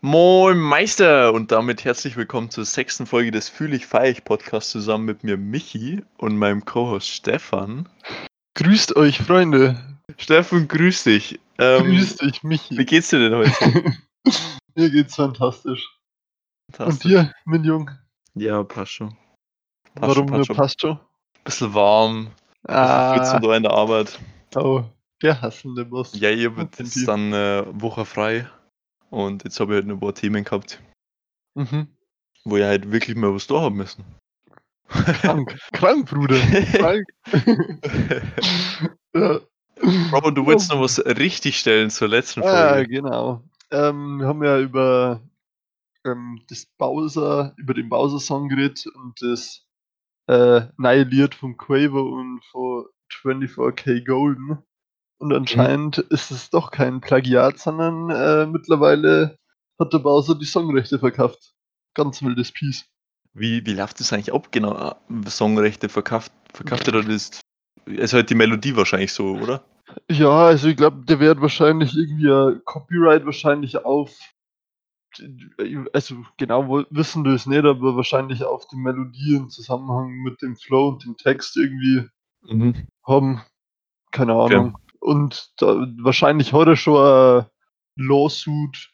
Moin Meister und damit herzlich willkommen zur sechsten Folge des Fühl ich feig Podcast zusammen mit mir Michi und meinem Co-Host Stefan. Grüßt euch, Freunde. Stefan, grüß dich. Ähm, Grüß dich, Michi. Wie geht's dir denn heute? Mir geht's fantastisch. Und Fantastisch. dir, mein Jung? Ja, passt schon. Passt Warum schon, nur passt schon. passt? Bisschen warm, bisschen Ah, schwitzen da in der Arbeit. oh, der hassende Boss. Ja, ihr wird jetzt dann äh, Woche frei und jetzt habe ich halt ein paar Themen gehabt, Mhm. wo ihr halt wirklich mal was da haben müssen. Krank. Krank, Bruder. Krank. ja. Robert, du wolltest noch was richtig stellen zur letzten Folge. genau. Ähm, wir haben ja über ähm, das Bowser, über den Bowser-Song geredet und das äh, Lied von Quavo und von 24K Golden. Und anscheinend ist es doch kein Plagiat, sondern äh, mittlerweile hat der Bowser die Songrechte verkauft. Ganz wildes Piece. Wie, wie läuft das eigentlich ab? Genau, Songrechte verkauft, verkauft er oder ist, ist halt die Melodie wahrscheinlich so, oder? Ja, also ich glaube, der wird wahrscheinlich irgendwie ein Copyright wahrscheinlich auf. Also genau wissen wir es nicht, aber wahrscheinlich auf die Melodie im Zusammenhang mit dem Flow und dem Text irgendwie haben. Keine. Ahnung. Und da, wahrscheinlich hat er schon ein Lawsuit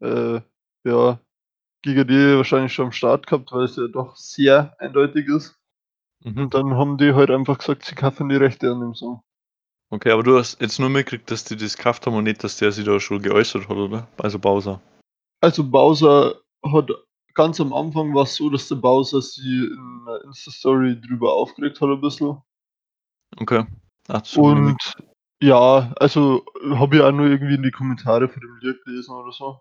äh, ja, gegen die wahrscheinlich schon am Start gehabt, weil es ja doch sehr eindeutig ist. Mhm. Und dann haben die halt einfach gesagt, sie kaufen die Rechte an dem Song. Okay, aber du hast jetzt nur mitgekriegt, dass die das gekauft haben und nicht, dass der sich da schon geäußert hat, oder? Also Bowser. Also Bowser hat ganz am Anfang war es so, dass der Bowser sie in einer Insta-Story drüber aufgeregt hat ein bisschen. Okay. Ach, Und ja, also habe ich auch nur irgendwie in die Kommentare von dem Lied gelesen oder so.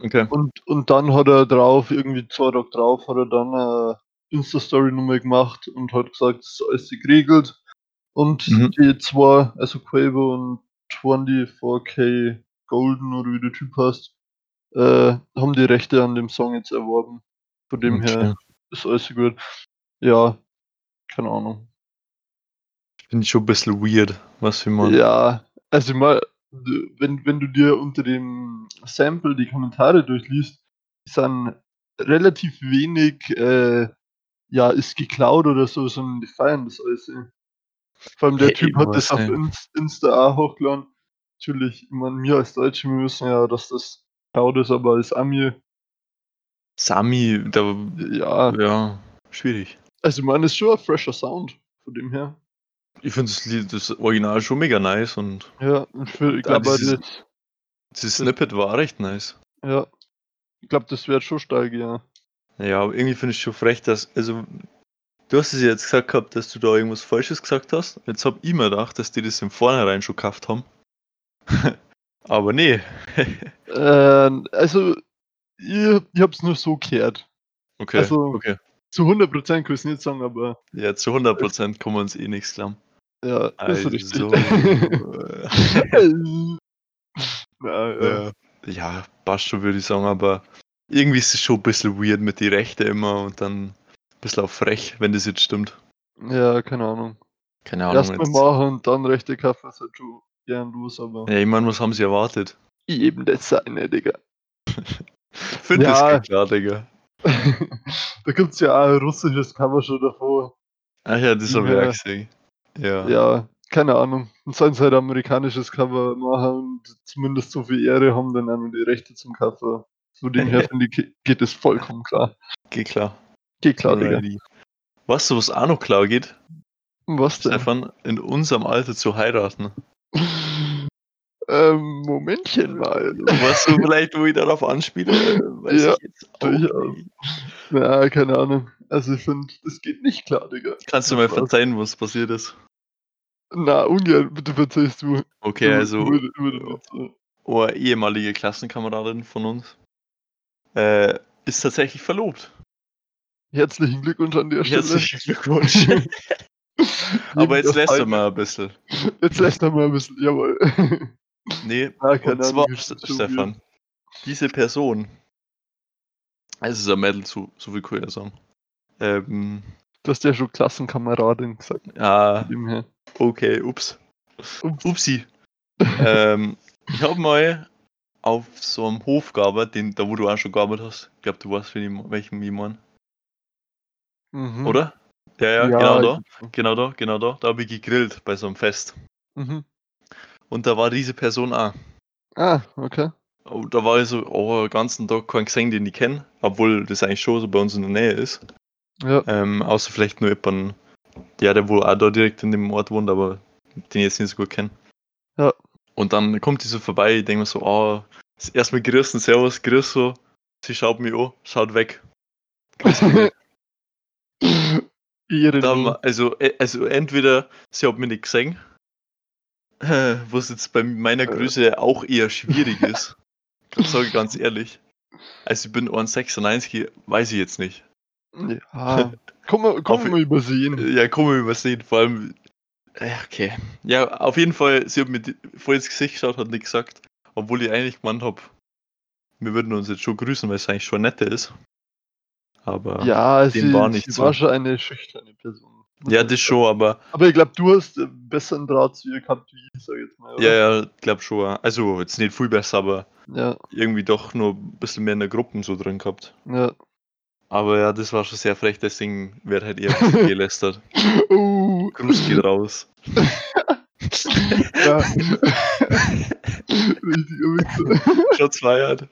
Okay. Und, und dann hat er drauf, irgendwie zwei Tage drauf, hat er dann eine Insta-Story-Nummer gemacht und hat gesagt, es ist alles geregelt. Und Mhm. die zwei, also Quavo und 24K Golden oder wie der Typ heißt, äh, haben die Rechte an dem Song jetzt erworben. Von dem Okay. her ist alles gut. Ja, keine Ahnung. Finde ich schon ein bisschen weird, was für man. Ja, also mal, wenn, wenn du dir unter dem Sample die Kommentare durchliest, sind relativ wenig, äh, ja, ist geklaut oder so, sondern die feiern das alles. ey. Vor allem der Hey, Typ hat das auf. Inst- Insta auch hochgeladen. Natürlich, ich meine, wir als Deutsche, wir wissen ja, dass das laut ist, aber als Ami, Sami, da. ja, Ja, schwierig. also ich meine, ist schon ein fresher Sound, von dem her. Ich finde das Lied, das Original schon mega nice und Ja, ich Ja, glaube, dieses- das, das Snippet war recht nice. ja, ich glaube, das wird schon steil gehen. Ja, aber irgendwie finde ich schon frech, dass, also, du hast es ja jetzt gesagt gehabt, dass du da irgendwas Falsches gesagt hast. Jetzt hab ich mir gedacht, dass die das im Vornherein schon gekauft haben. aber nee. Ähm, also, ich, ich hab's nur so gehört. Okay, Also- okay. Zu 100% kann ich es nicht sagen, aber Ja, zu 100% kann man uns eh nichts glauben. Ja, ist Also, richtig. ja, ja. ja, passt schon, würde ich sagen, aber irgendwie ist es schon ein bisschen weird mit die Rechte immer und dann ein bisschen auch frech, wenn das jetzt stimmt. ja, keine Ahnung. Keine Ahnung. Erstmal Jetzt. machen und dann rechte Kaffee ist halt schon gern los, aber Ja, ich meine, was haben sie erwartet? eben das seine, Digga. Find das Ja. geht klar, Digga. da gibt's ja auch ein russisches Cover schon davor. Ach ja, das habe ich auch gesehen. Ja. Ja, keine Ahnung. Und sollen sie halt amerikanisches Cover machen und zumindest so viel Ehre haben, dann auch die Rechte zum Cover. Von dem her finde ich, geht es vollkommen klar. Geht klar. Geht klar, Digga. Weißt du, was auch noch klar geht? Was denn? Stefan, in unserem Alter zu heiraten. Ähm, Momentchen mal. Weißt du vielleicht, wo ich darauf anspiele? Weiß Ja, ich jetzt auch nicht. Ja, keine Ahnung. Also ich finde, das geht nicht klar, Digga. Kannst du mal Was? verzeihen, was passiert ist? Na, ungern, bitte verzeihst du. Okay, also du- eine ehemalige Klassenkameradin von uns äh, ist tatsächlich verlobt. Herzlichen Glückwunsch an der Stelle. Herzlichen Glückwunsch. Aber jetzt lässt er mal ein bisschen. Jetzt lässt er mal ein bisschen, jawohl. Nee, Ah, und zwar, ist so Stefan, diese Person, es ist ein Mädel, so, so viel kann ich ja sagen. Ähm, Du hast ja schon Klassenkameradin gesagt. dem her. Okay, ups. Ups. Upsi. ähm, ich habe mal auf so einem Hof gearbeitet, den, da wo du auch schon gearbeitet hast. Ich glaube, du weißt, welchen ich meine. Mhm. Oder? Ja, ja, Ja, genau da. Genau da, genau da. Da habe ich gegrillt bei so einem Fest. Mhm. Und da war diese Person auch. Ah, okay. Oh, Da war ich so, oh, den ganzen Tag keinen gesehen, den ich kenne. Obwohl das eigentlich schon so bei uns in der Nähe ist. Ja. Ähm, außer vielleicht nur jemanden, ja, der wohl auch da direkt in dem Ort wohnt, aber den ich jetzt nicht so gut kenne. Ja. Und dann kommt die so vorbei, ich denke mir so, oh, erstmal grüßen, servus, grüß so. Sie schaut mich an, schaut weg. Grüß mich nicht. Ehrenlos. Da haben wir, also, äh, also entweder sie hat mich nicht gesehen, was jetzt bei meiner Größe auch eher schwierig ist. Sage ich ganz ehrlich. Also ich bin 1,96, weiß ich jetzt nicht. Ja. Komm mal, komm Auf- mal übersehen. Ja, man übersehen, vor allem. Ja, okay. Ja, auf jeden Fall, sie hat mir voll ins Gesicht geschaut, hat nicht gesagt. Obwohl ich eigentlich gemeint habe, wir würden uns jetzt schon grüßen, weil es eigentlich schon netter ist. Aber. Ja, sie, war nicht sie so. war schon eine schüchterne Person. Ja, das schon, aber. Aber ich glaube, du hast besseren Draht zu ihr gehabt wie ich, sag ich jetzt mal. Oder? Ja, ja, glaub schon. Also, jetzt nicht viel besser, aber Ja, irgendwie doch nur ein bisschen mehr in der Gruppe so drin gehabt. ja. Aber ja, das war schon sehr frech, deswegen wird halt eher ein bisschen gelästert. Oh, Gruß geht raus. ja. Schon feiert.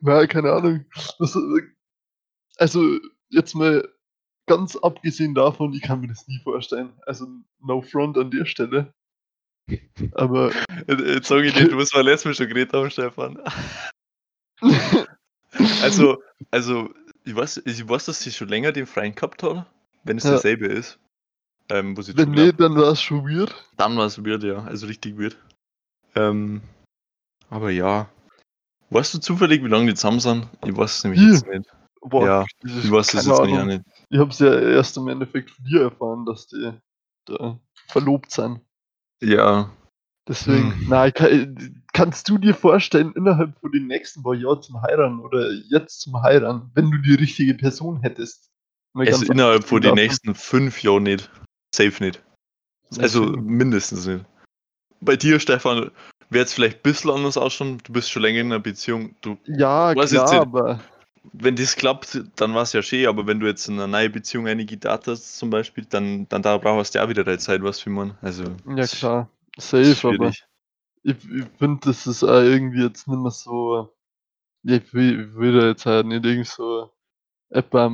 Na, keine Ahnung. Das, also, jetzt mal ganz abgesehen davon, ich kann mir das nie vorstellen. Also, no front an der Stelle. Aber, Jetzt sag ich dir, du musst mal letztes Mal schon geredet haben, Stefan. Also, also, ich weiß, ich weiß, dass sie schon länger den Freien gehabt hat, wenn es Ja. derselbe ist. Ähm, wenn nicht, dann war es schon weird. Dann war es weird, ja. Also richtig weird. Ähm, aber ja. Weißt du zufällig, wie lange die zusammen sind? Ich weiß es nämlich Wie? jetzt nicht. Boah, Ja, Ich weiß es jetzt Ahnung. nicht. Ich hab's ja erst im Endeffekt von dir erfahren, dass die da verlobt sind. Ja, Deswegen, Hm. na, kann, kannst du dir vorstellen, innerhalb von den nächsten paar Jahren zum Heiraten oder jetzt zum Heiraten, wenn du die richtige Person hättest? Also innerhalb von den nächsten fünf Jahren nicht. Safe nicht. Also mindestens nicht. Bei dir, Stefan, wird es vielleicht ein bisschen anders ausschauen. Du bist schon länger in einer Beziehung. Du, Ja, klar, jetzt aber wenn das klappt, dann war es ja schön, aber wenn du jetzt in einer neuen Beziehung eine Gitarre hast zum Beispiel, dann, dann da brauchst du ja auch wieder deine Zeit, was für man. Also, ja klar, safe, aber ich, ich finde, das ist auch irgendwie jetzt nicht mehr so. Ja, ich will, ich will da jetzt halt nicht irgendwie so etwas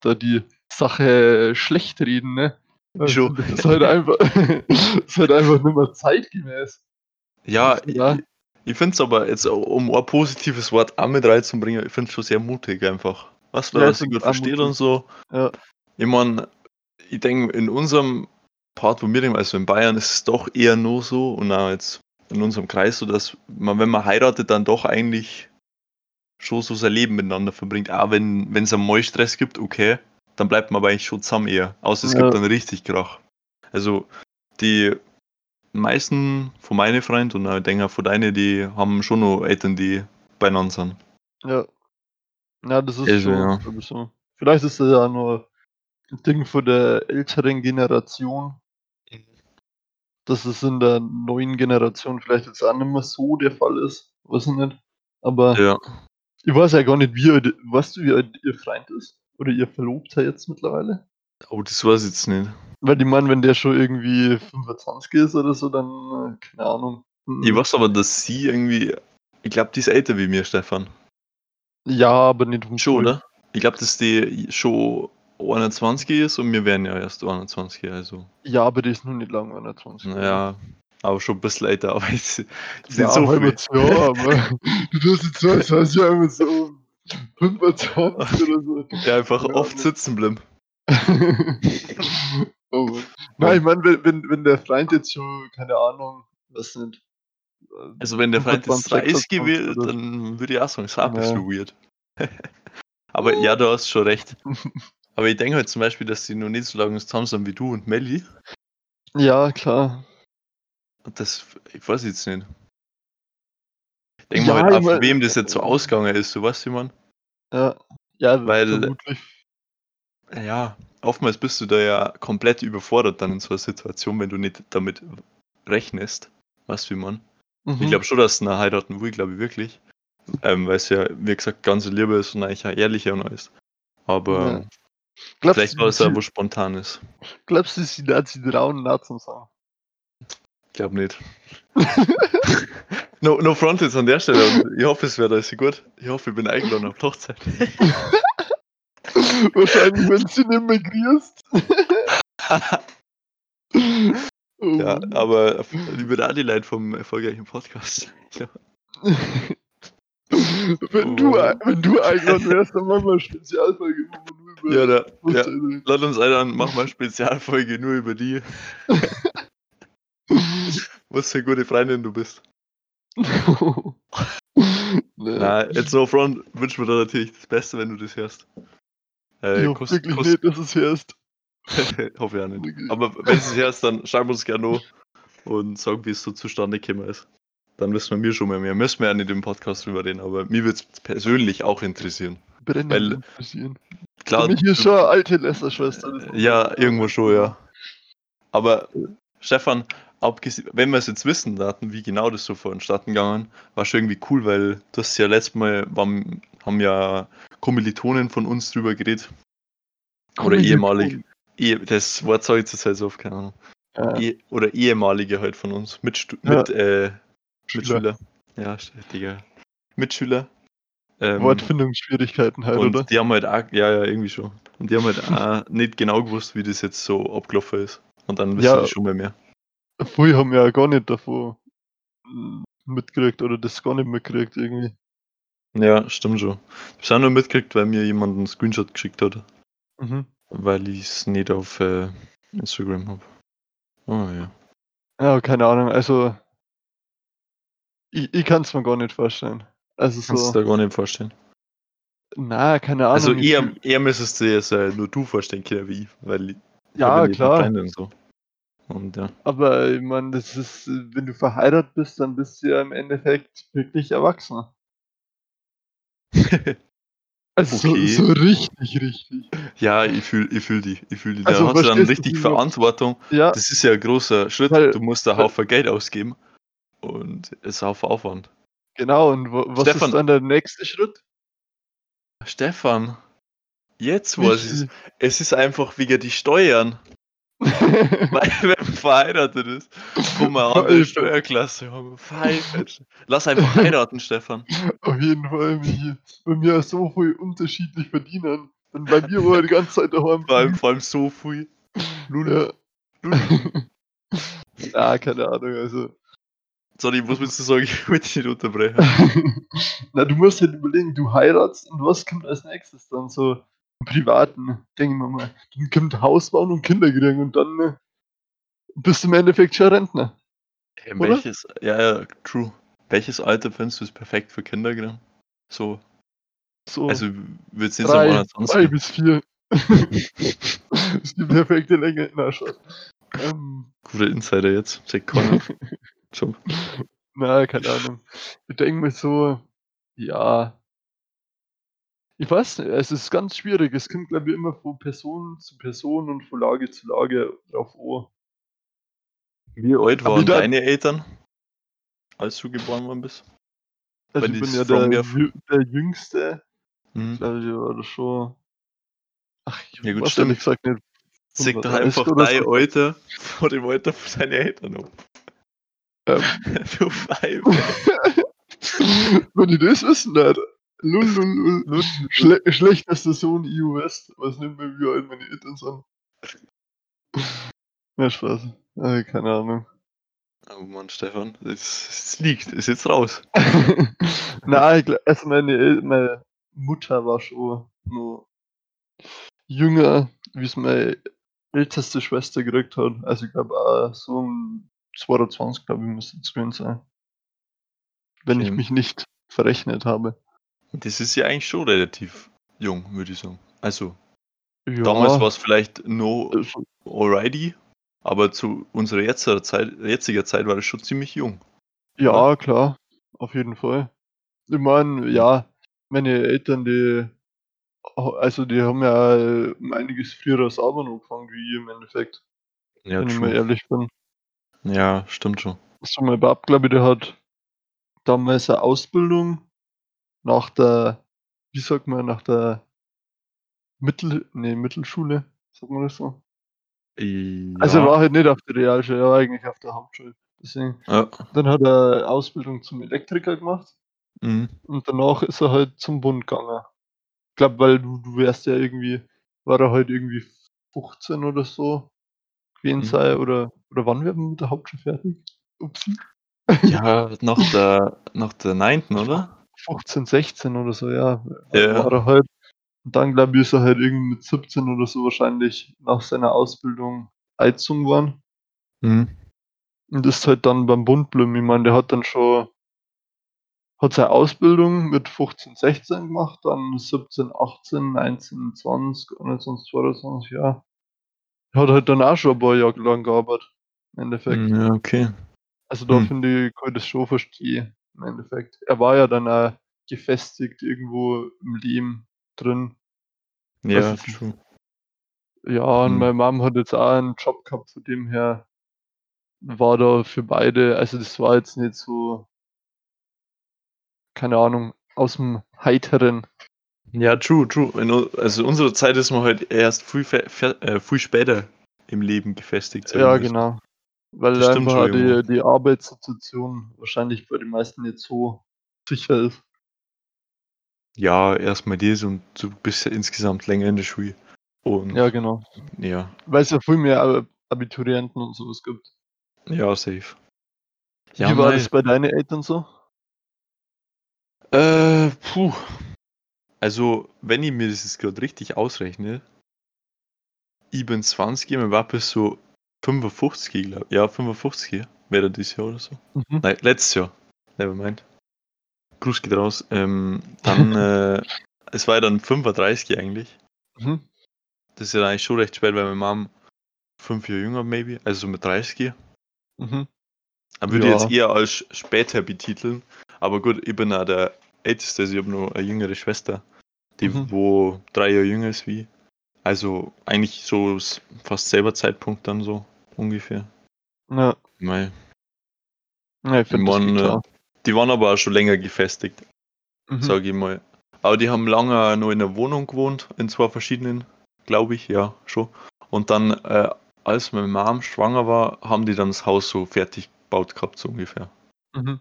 da die Sache schlecht reden, ne? Find, Das ist halt einfach, das ist halt einfach nicht mehr zeitgemäß. Ja, Das ist ich, ja- ich finde es aber jetzt, um ein positives Wort auch mit reinzubringen, ich finde es schon sehr mutig einfach. Was, weil Ja, sich gut versteht mutig. und so. Ja, Ich meine, ich denke, in unserem Part, wo wir denken, also in Bayern, ist es doch eher nur so und auch jetzt in unserem Kreis so, dass man, wenn man heiratet, dann doch eigentlich schon so sein Leben miteinander verbringt. Auch wenn es einmal Stress gibt, okay, dann bleibt man aber eigentlich schon zusammen eher. Außer es Ja. gibt dann richtig Krach. Also die meisten von meinen Freunden und ich denke auch von deinen, die haben schon noch Eltern, die beieinander sind. ja. Ja, das ist Also, schon ja. so. Vielleicht ist das ja nur Ding von der älteren Generation, dass es in der neuen Generation vielleicht jetzt auch nicht mehr so der Fall ist. Weiß ich nicht. Aber Ja. ich weiß ja gar nicht, wie alt, weißt du, wie alt ihr Freund ist? Oder ihr Verlobter jetzt mittlerweile? Oh, das weiß ich jetzt nicht. Weil ich meine, wenn der schon irgendwie 25 ist oder so, dann, äh, keine Ahnung. Mhm. Ich weiß aber, dass sie irgendwie, ich glaube, die ist älter wie mir, Stefan. Ja, aber nicht um Schon, oder? Ich glaube, dass die schon 21 ist und wir werden ja erst 21, also. Ja, aber die ist noch nicht lang 21. Naja, aber schon ein bisschen älter, aber es sind ja, so viel. halbes Jahr, aber du tust jetzt so, als heißt ja immer so 25 oder so. Ja, einfach Ja, oft sitzen bleiben. oh. Nein, ich meine, wenn, wenn, der Freund jetzt schon, keine Ahnung, was nicht. äh, Also wenn der Freund jetzt 25, 30 gewählt, oder so. dann würde ich auch sagen, ist auch ein Ja. bisschen weird. aber ja, du hast schon recht. Aber ich denke halt zum Beispiel, dass die noch nicht so lange zusammen sind wie du und Melly. Ja, klar. Das, ich weiß jetzt nicht. Ich denke Ja, mal halt ich auch, wem das jetzt so ausgegangen ist, so weißt du, man. Ja, ja Weil- vermutlich. Ja, oftmals bist du da ja komplett überfordert dann in so einer Situation, wenn du nicht damit rechnest. Weißt du, wie man. Ich Mhm. glaube schon, dass er heiraten will, glaube ich wirklich. Ähm, weil es ja, wie gesagt, ganze Liebe ist und eigentlich auch ehrlicher und alles. Aber Ja. Glaubst vielleicht war es ja sie- was Spontanes. Glaubst du, sie hat sie trauen, Sagen? Ich glaube nicht. no, no front jetzt an der Stelle. und Ich hoffe, es wird alles gut. Ich hoffe, ich bin eingeladen auf die Hochzeit. Wahrscheinlich, wenn sie nicht mehr kriegst. oh. ja, aber liebe Radileute vom erfolgreichen Podcast. Ja. Wenn, du, Oh. wenn du eingeladen wärst, dann machen wir eine Spezialfolge, nur über Ja, da, ja. Lad uns ein, wir eine Spezialfolge nur über die. Was für eine gute Freundin du bist. nee. Na, jetzt no front wünschen wir dir natürlich das Beste, wenn du das hörst. Äh, hoffe kost- wirklich kost- nicht, dass es hörst. hoffe ich auch nicht. Aber wenn du es hörst, dann schreib uns gerne noch und sag, wie es so zustande gekommen ist. Dann wissen wir mir schon mal mehr. Müssen wir ja nicht im Podcast drüber reden, aber mir würde es persönlich auch interessieren. Brennend weil- interessieren. Klar, Für mich ist schon eine alte Lästerschwester. ja, irgendwo schon, ja. Aber Stefan, wenn wir es jetzt wissen, Daten, wie genau das so vonstatten gegangen, war schon irgendwie cool, weil du hast ja letztes Mal, waren, haben ja Kommilitonen von uns drüber geredet. Oder ehemalig. Eh, das Wort sage ich jetzt halt so oft, keine Ahnung. Ja, Eh, oder ehemalige halt von uns. Mitstu Ja. mit, äh. Mitschüler. Ja, Digga. Mitschüler. Ähm, Wortfindungsschwierigkeiten halt, und oder? die haben halt auch, ja, ja, irgendwie schon. Und die haben halt auch nicht genau gewusst, wie das jetzt so abgelaufen ist. Und dann wissen Ja. die schon mal mehr. Vorher haben wir ja gar nicht davon mm, mitgekriegt oder das gar nicht mitgekriegt irgendwie. Ja, stimmt schon. Ich habe auch nur mitgekriegt, weil mir jemand einen Screenshot geschickt hat, Mhm. weil ich es nicht auf äh, Instagram habe. Oh ja. Ja, keine Ahnung, also ich, ich kann es mir gar nicht vorstellen. Also Kannst so, du dir gar nicht vorstellen. na, keine Ahnung. Also ich eher, fühl- eher müsstest du es äh, nur du vorstellen können, wie ich, weil ja, klar. Und, so. und ja. Aber ich meine, das ist, wenn du verheiratet bist, dann bist du ja im Endeffekt wirklich erwachsen. Also Okay. so, so richtig, richtig. ja, ich fühle ich fühl die. Ich fühl die. Da Also hast du dann richtig Verantwortung. Ja, Das ist ja ein großer Schritt. Weil- du musst da Haufen Geld ausgeben. Und es ist Haufen Aufwand. genau. Und wo, was Stefan- ist dann der nächste Schritt? Stefan, jetzt weiß ich es. Es ist einfach wegen die Steuern. Weil wenn man verheiratet ist, wo man eine andere. Steuerklasse. Lass einfach heiraten, Stefan. Auf jeden Fall. Wenn wir so viel unterschiedlich verdienen, dann bleiben wir wohl die ganze Zeit daheim. Vor allem, vor allem so viel. Lul, Ja. lul. ja, keine Ahnung, also. Sorry, was willst du sagen? Ich will dich nicht unterbrechen. Na, du musst halt überlegen, du heiratst und was kommt als nächstes dann so im Privaten, denken wir mal. Dann kommt Haus bauen und Kinder kriegen und dann äh, bist du im Endeffekt schon Rentner. Hey, welches, ja, ja, true. Welches Alter findest du ist perfekt für Kinder genau? So, So also wird es nicht drei, so drei bis vier. das ist die perfekte Länge. Na, schon. Ähm, Guter Insider jetzt. Connor. Job. Na, keine Ahnung. Ich denke mir so, ja. Ich weiß nicht, es ist ganz schwierig. Es kommt, glaube ich, immer von Person zu Person und von Lage zu Lage drauf an. Wie alt waren deine Eltern, als du geboren worden bist? Also ich ich bin ja der, der Jüngste. Mhm. Ich glaube, ich war das schon. Ach, ich Ja, gut, weiß stimmt. ehrlich gesagt nicht. Sag doch 35 einfach dein so. Alter vor dem Alter von deinen Eltern ab. Ähm, du Pfeife. wenn ich das wissen hätte. Lul, lul, lul. Schle schlechtester Sohn EU West. Was nimmt mir wie alt meine Eltern sind. Ja, Spaß. Äh, keine Ahnung. Oh Mann, Stefan, es, es liegt, es ist jetzt raus. Nein, ich also meine, meine Mutter war schon nur jünger, wie es meine älteste Schwester gekriegt hat. Also ich glaube so um 22, glaube ich, müsste es gewesen sein. Wenn ich mich nicht verrechnet habe. Das ist ja eigentlich schon relativ jung, würde ich sagen. Also, Ja, damals war es vielleicht no also, alrighty, aber zu unserer jetziger Zeit, jetziger Zeit war das schon ziemlich jung. Ja, klar, auf jeden Fall. Ich meine, ja, meine Eltern, die, also die haben ja äh, um einiges früher als Arbeit angefangen, wie ich im Endeffekt, Ja, wenn ich mal ehrlich bin. Ja, stimmt schon. So mein Bab, glaube ich, der hat damals eine Ausbildung nach der, wie sagt man, nach der Mittel, nee, Mittelschule, sagt man das so? Ja. Also er war halt nicht auf der Realschule, er war eigentlich auf der Hauptschule. Deswegen. ja. Dann hat er Ausbildung zum Elektriker gemacht Mhm. und danach ist er halt zum Bund gegangen. Ich glaube, weil du, du wärst ja irgendwie, war er halt irgendwie 15 oder so gewesen Mhm. sei oder, oder wann man mit der Hauptschule fertig? Upsi. Ja, nach der, nach der 9. oder? 15, 16 oder so, ja. Ja. War er halt. Und dann glaube ich, ist er halt irgendwie mit 17 oder so wahrscheinlich nach seiner Ausbildung eingezogen worden. Mhm. Und ist halt dann beim Bund geblieben. Ich meine, der hat dann schon hat seine Ausbildung mit 15, 16 gemacht, dann 17, 18, 19, 20, 21, 22, ja. Er hat halt dann auch schon ein paar Jahre lang gearbeitet. Im Endeffekt. Ja, okay. Also da Hm. finde ich, kann ich das schon verstehen. Im Endeffekt. Er war ja dann auch gefestigt irgendwo im Leben drin. Ja, ist- true. Ja, und Hm. meine Mom hat jetzt auch einen Job gehabt, von dem her war da für beide, also das war jetzt nicht so, keine Ahnung, aus dem Heiteren. Ja, true, true. In, also in unserer Zeit ist man halt erst fe- äh, viel später im Leben gefestigt. Ja, mal. genau. Weil Das einfach die, die Arbeitssituation wahrscheinlich bei den meisten nicht so sicher ist. Ja, erstmal das und du bist ja insgesamt länger in der Schule. Und Ja, genau. ja, Weil es ja viel mehr Ab- Abiturienten und sowas gibt. ja, safe. Wie Ja, war mei. das bei deinen Eltern so? Äh, puh. Also, wenn ich mir das jetzt gerade richtig ausrechne, ich bin 20, mein Papa ist so 55, glaube ich. Ja, 55 wäre dieses Jahr oder so. Mhm. Nein, letztes Jahr. Nevermind. Gruß geht raus. Ähm, dann, äh, es war ja dann 35 eigentlich. Mhm. Das ist ja eigentlich schon recht spät, weil meine Mom fünf Jahre jünger, maybe, also so mit 30. Mhm. Dann würde ich Ja. jetzt eher als später betiteln. Aber gut, ich bin auch der Älteste, also ich habe noch eine jüngere Schwester, die Mhm. wo drei Jahre jünger ist wie. Also eigentlich so fast selber Zeitpunkt dann so ungefähr. Ja, Mei. ja ich mein, geht äh, die waren aber auch schon länger gefestigt, Mhm. sage ich mal. Aber die haben lange nur in einer Wohnung gewohnt, in zwei verschiedenen, glaube ich, ja, schon. Und dann, äh, als meine Mom schwanger war, haben die dann das Haus so fertig gebaut gehabt, so ungefähr. Mhm.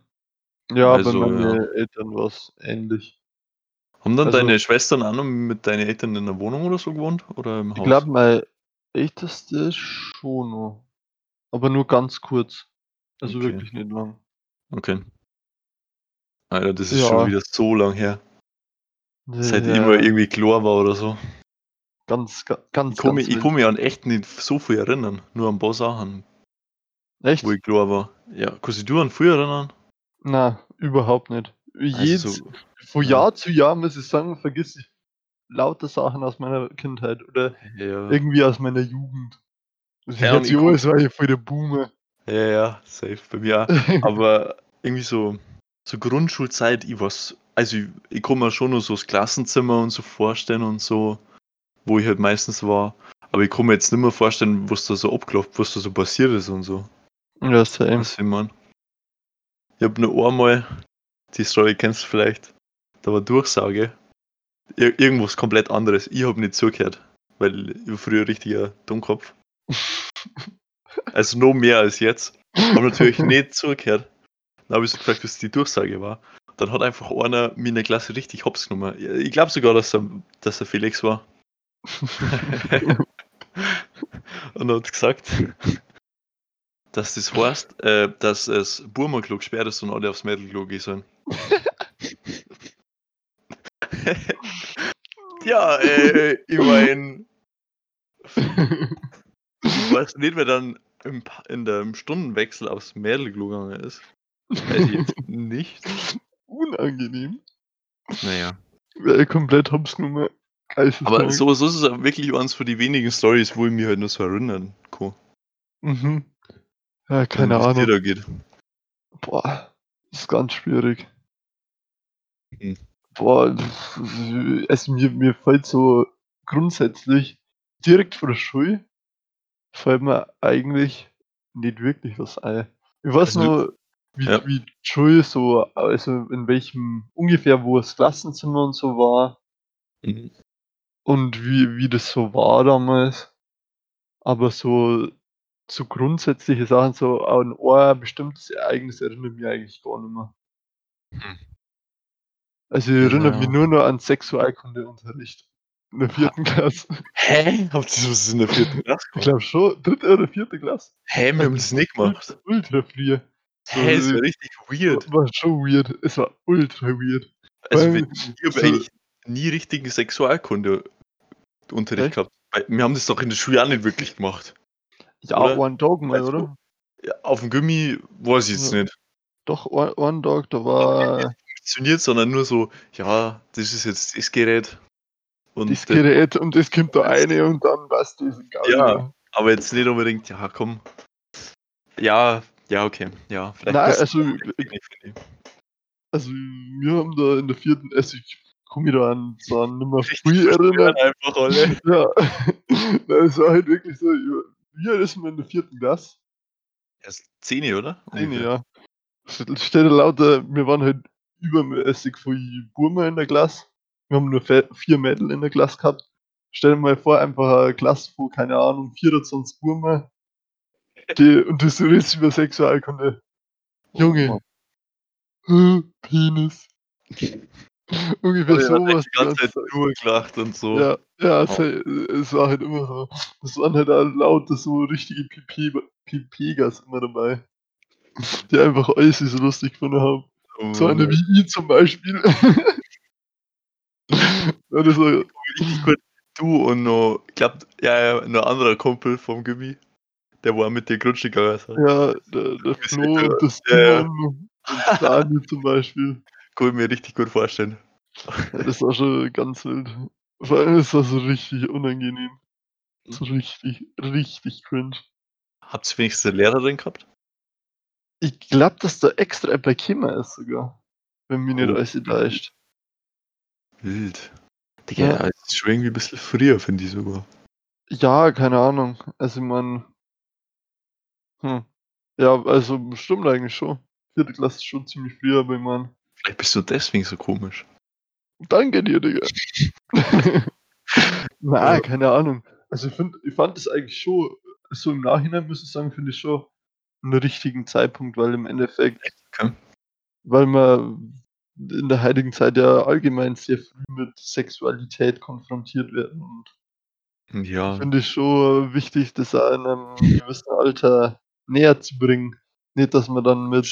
Ja, Also, bei meinen Eltern war es ähnlich. Haben dann Also- deine Schwestern auch noch mit deinen Eltern in der Wohnung oder so gewohnt? Oder im Haus? Ich glaube, mein älteste schon noch. Aber nur ganz kurz. Also Okay. wirklich nicht lang. Okay. Alter, das ist Ja. schon wieder so lang her. Seit Ja, ich mal irgendwie klar war oder so. Ganz, ga- ganz, Ich kann ganz mich, ich kann mich an echt nicht so viel erinnern. Nur an ein paar Sachen. Echt? wo ich klar war. Ja, kannst du dich an früher erinnern? Na, überhaupt nicht. Jedes, Also so, von ja. Jahr zu Jahr muss ich sagen, vergiss ich lauter Sachen aus meiner Kindheit oder ja, irgendwie aus meiner Jugend. Das Ja, jetzt ich ja, guck- es war ja voll der Boomer. ja, ja, safe. Bei mir auch. Aber irgendwie so, so Grundschulzeit, ich was, also ich, ich kann mir schon noch so das Klassenzimmer und so vorstellen und so, wo ich halt meistens war. Aber ich kann mir jetzt nicht mehr vorstellen, was da so abgelaufen, was da so passiert ist und so. ja, same. Was ich mein. Ich hab nur einmal, die Story kennst du vielleicht, da war Durchsage. Ir irgendwas komplett anderes. Ich hab nicht zugehört, weil ich war früher richtiger Dummkopf. Also noch mehr als jetzt. Hab natürlich nicht zugehört. Dann habe ich so gefragt, was die Durchsage war. Dann hat einfach einer mir in der Klasse richtig hops genommen. Ich glaube sogar, dass er, dass er Felix war. Und hat gesagt, dass das heißt, äh, dass es Burmerklo gesperrt ist und alle aufs Mädelklo gehen sollen. ja, äh, ich mein, weiß nicht, wer dann im, in der im Stundenwechsel aufs Mädelklo gegangen ist. Weiß ich jetzt nicht. Unangenehm. Naja. Weil komplett hops Nummer. Aber so, so ist es wirklich eins von die wenigen Stories, wo ich mich halt nur so erinnern kann. Mhm. Ja, keine dir Ahnung. da geht. Boah, ist ganz schwierig. Hm. Boah, also mir, mir fällt so grundsätzlich direkt vor der Schule fällt mir eigentlich nicht wirklich was ein. Ich weiß Also nur, wie, Ja. wie Schule so, also in welchem, ungefähr wo das Klassenzimmer und so war Mhm. und wie, wie das so war damals. Aber so, so grundsätzliche Sachen, so an ein bestimmtes Ereignis erinnere ich mich eigentlich gar nicht mehr. Hm. Also ich erinnere mich Ja. nur noch an Sexualkundeunterricht in der Ha- vierten Klasse. Hä? Habt ihr sowas in der vierten Klasse Ich gemacht? glaube schon, dritte oder vierte Klasse. Hä, wir haben das nicht gemacht. Ultra früh. So, Hä, das war richtig weird. War schon weird. Es war ultra weird. Also Weil- ich habe so- eigentlich nie richtigen Sexualkunde-Unterricht gehabt. Wir haben das doch in der Schule auch nicht wirklich gemacht. Ja, Oder? One Dog mal, oder? Ja, auf dem Gummi weiß ich jetzt Ja. nicht. Doch, One, One Dog, da war Funktioniert, sondern nur so, ja, das ist jetzt das Gerät. Und das das- Gerät und es kommt da eine und dann was das. Ja. aber jetzt nicht unbedingt, ja, komm. Ja, ja, okay. Ja, vielleicht Nein, das- also. Also, wir haben da in der vierten, also ich kann mich da an so an Richtig früh erinnern. verstört einfach alle. Ja, Na, es war halt wirklich so, wie alt ist man in der vierten Klasse? Erst 10, oder? Zehn, Ungefähr. ja. Stell stell dir lauter, wir waren halt übermäßig viele Burmen in der Klasse. Wir haben nur vier Mädel in der Klasse gehabt. Stell dir mal vor, einfach eine Klasse von, keine Ahnung, 24 Burmen. Die, und das redest über Sexualkunde. Junge. Oh, Penis. Ungefähr haben sowas. die ganze Zeit nur gelacht und so. Ja, ja, es, Oh. es war halt immer so. Es waren halt auch lauter so richtige Pipi, Pipigas immer dabei. Die einfach alles so lustig gefunden haben. Oh, So eine wie ich zum Beispiel. das war, richtig gut. Du und noch, ich glaub, ja, ja, noch ein anderer Kumpel vom Gummi, der war mit dir Grutschig gegangen hat. ja, der, der Flo und das ja, und Dani zum Beispiel. Kann ich mir richtig gut vorstellen. Ja, das war schon ganz wild. Vor allem ist das so richtig unangenehm. So richtig, richtig cringe. Habt ihr wenigstens eine Lehrerin gehabt? Ich glaube, dass da extra bei Kimmer ist sogar. Wenn mich nicht Oh. alles täuscht. Wild. Digga, Ja. das ist schon irgendwie ein bisschen früher, finde ich sogar. Ja, keine Ahnung. Also man. Hm. Ja, also stimmt eigentlich schon. Vierte Klasse ist schon ziemlich früh, aber ich mein. Vielleicht bist du deswegen so komisch. Danke dir, Digga. Na, Ja. keine Ahnung. Also ich finde, ich fand das eigentlich schon, so im Nachhinein muss ich sagen, finde ich schon einen richtigen Zeitpunkt, weil im Endeffekt, Okay. weil man in der heutigen Zeit ja allgemein sehr früh mit Sexualität konfrontiert werden und Ja, finde ich schon wichtig, das in einem gewissen Alter näher zu bringen. Nicht, dass man dann mit